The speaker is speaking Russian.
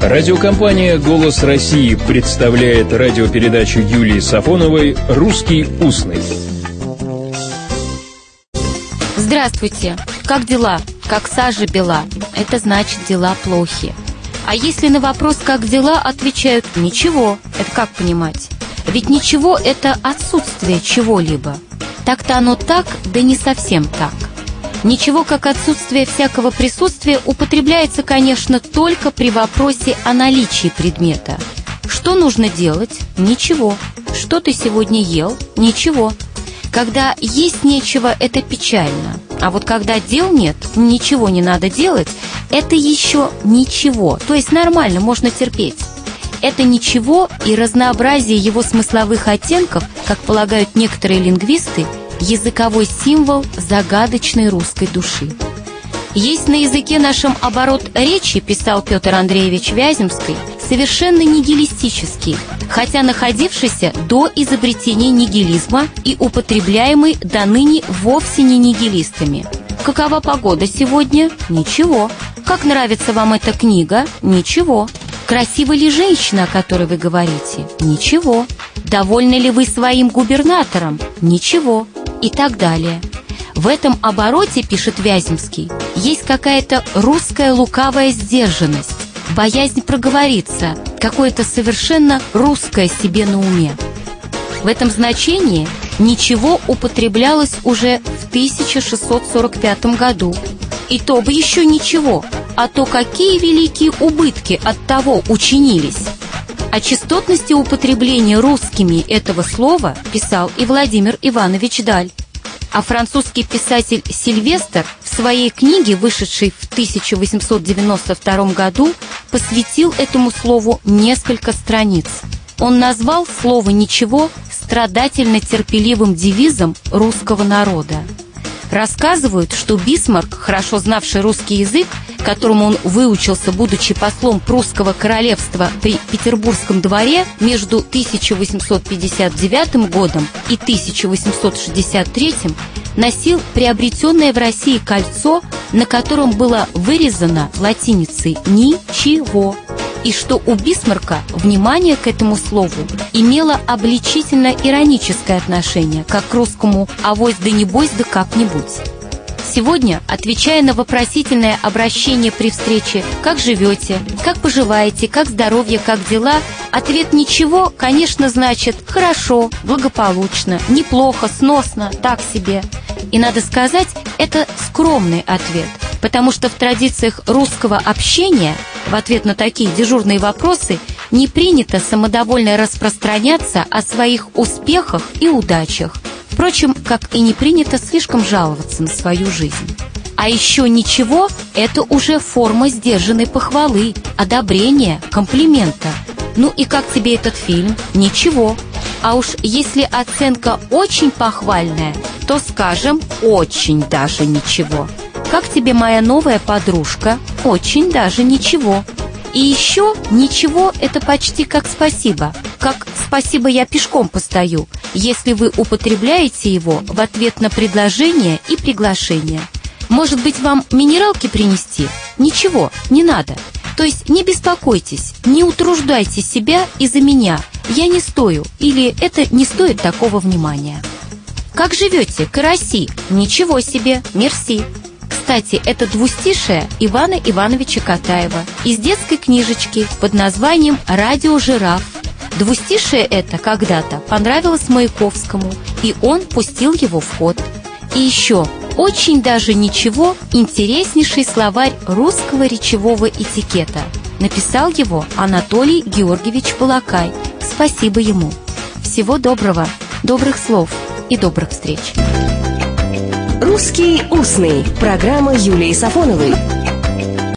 Радиокомпания «Голос России» представляет радиопередачу Юлии Сафоновой «Русский устный». Здравствуйте! Как дела? Как сажа бела? Это значит, дела плохи. А если на вопрос «как дела?» отвечают «ничего», это как понимать? Ведь ничего – это отсутствие чего-либо. Так-то оно так, да не совсем так. Ничего, как отсутствие всякого присутствия, употребляется, конечно, только при вопросе о наличии предмета. Что нужно делать? Ничего. Что ты сегодня ел? Ничего. Когда есть нечего, это печально. А вот когда дел нет, ничего не надо делать, это еще ничего. То есть нормально, можно терпеть. Это ничего и разнообразие его смысловых оттенков, как полагают некоторые лингвисты, языковой символ загадочной русской души. Есть на языке нашем оборот речи, писал Петр Андреевич Вяземский, совершенно нигилистический, хотя находившийся до изобретения нигилизма и употребляемый до ныне вовсе не нигилистами. Какова погода сегодня? Ничего. Как нравится вам эта книга? Ничего. Красива ли женщина, о которой вы говорите? Ничего. Довольны ли вы своим губернатором? Ничего и так далее. В этом обороте, пишет Вяземский, есть какая-то русская лукавая сдержанность, боязнь проговориться, какое-то совершенно русское себе на уме. В этом значении ничего употреблялось уже в 1645 году. И то бы еще ничего, а то какие великие убытки от того учинились. О частотности употребления русскими этого слова писал и Владимир Иванович Даль. А французский писатель Сильвестр в своей книге, вышедшей в 1892 году, посвятил этому слову несколько страниц. Он назвал слово «ничего» страдательно-терпеливым девизом русского народа. Рассказывают, что Бисмарк, хорошо знавший русский язык, которому он выучился, будучи послом прусского королевства при Петербургском дворе между 1859 годом и 1863, носил приобретенное в России кольцо, на котором было вырезано латиницей «ничего», и что у Бисмарка внимание к этому слову имело обличительно-ироническое отношение, как к русскому «авось да не бойся да как-нибудь». Сегодня, отвечая на вопросительное обращение при встрече «Как живете?», «Как поживаете?», «Как здоровье?», «Как дела?», ответ «Ничего», конечно, значит «Хорошо», «Благополучно», «Неплохо», «Сносно», «Так себе». И надо сказать, это скромный ответ, потому что в традициях русского общения в ответ на такие дежурные вопросы не принято самодовольно распространяться о своих успехах и удачах. Впрочем, как и не принято слишком жаловаться на свою жизнь. А еще ничего – это уже форма сдержанной похвалы, одобрения, комплимента. Ну и как тебе этот фильм? Ничего. А уж если оценка очень похвальная, то скажем очень даже ничего. Как тебе моя новая подружка? Очень даже ничего. И еще ничего – это почти как спасибо. Как «спасибо, я пешком постою», если вы употребляете его в ответ на предложение и приглашение. Может быть, вам минералки принести? Ничего, не надо. То есть не беспокойтесь, не утруждайте себя из-за меня. Я не стою или это не стоит такого внимания. Как живете, караси? Ничего себе, мерси. Кстати, это двустишее Ивана Ивановича Катаева из детской книжечки под названием «Радио жираф». Двустишее это когда-то понравилось Маяковскому, и он пустил его в ход. И еще очень даже ничего интереснейший словарь русского речевого этикета. Написал его Анатолий Георгиевич Балакай. Спасибо ему. Всего доброго, добрых слов и добрых встреч. «Русский устный» – программа Юлии Сафоновой.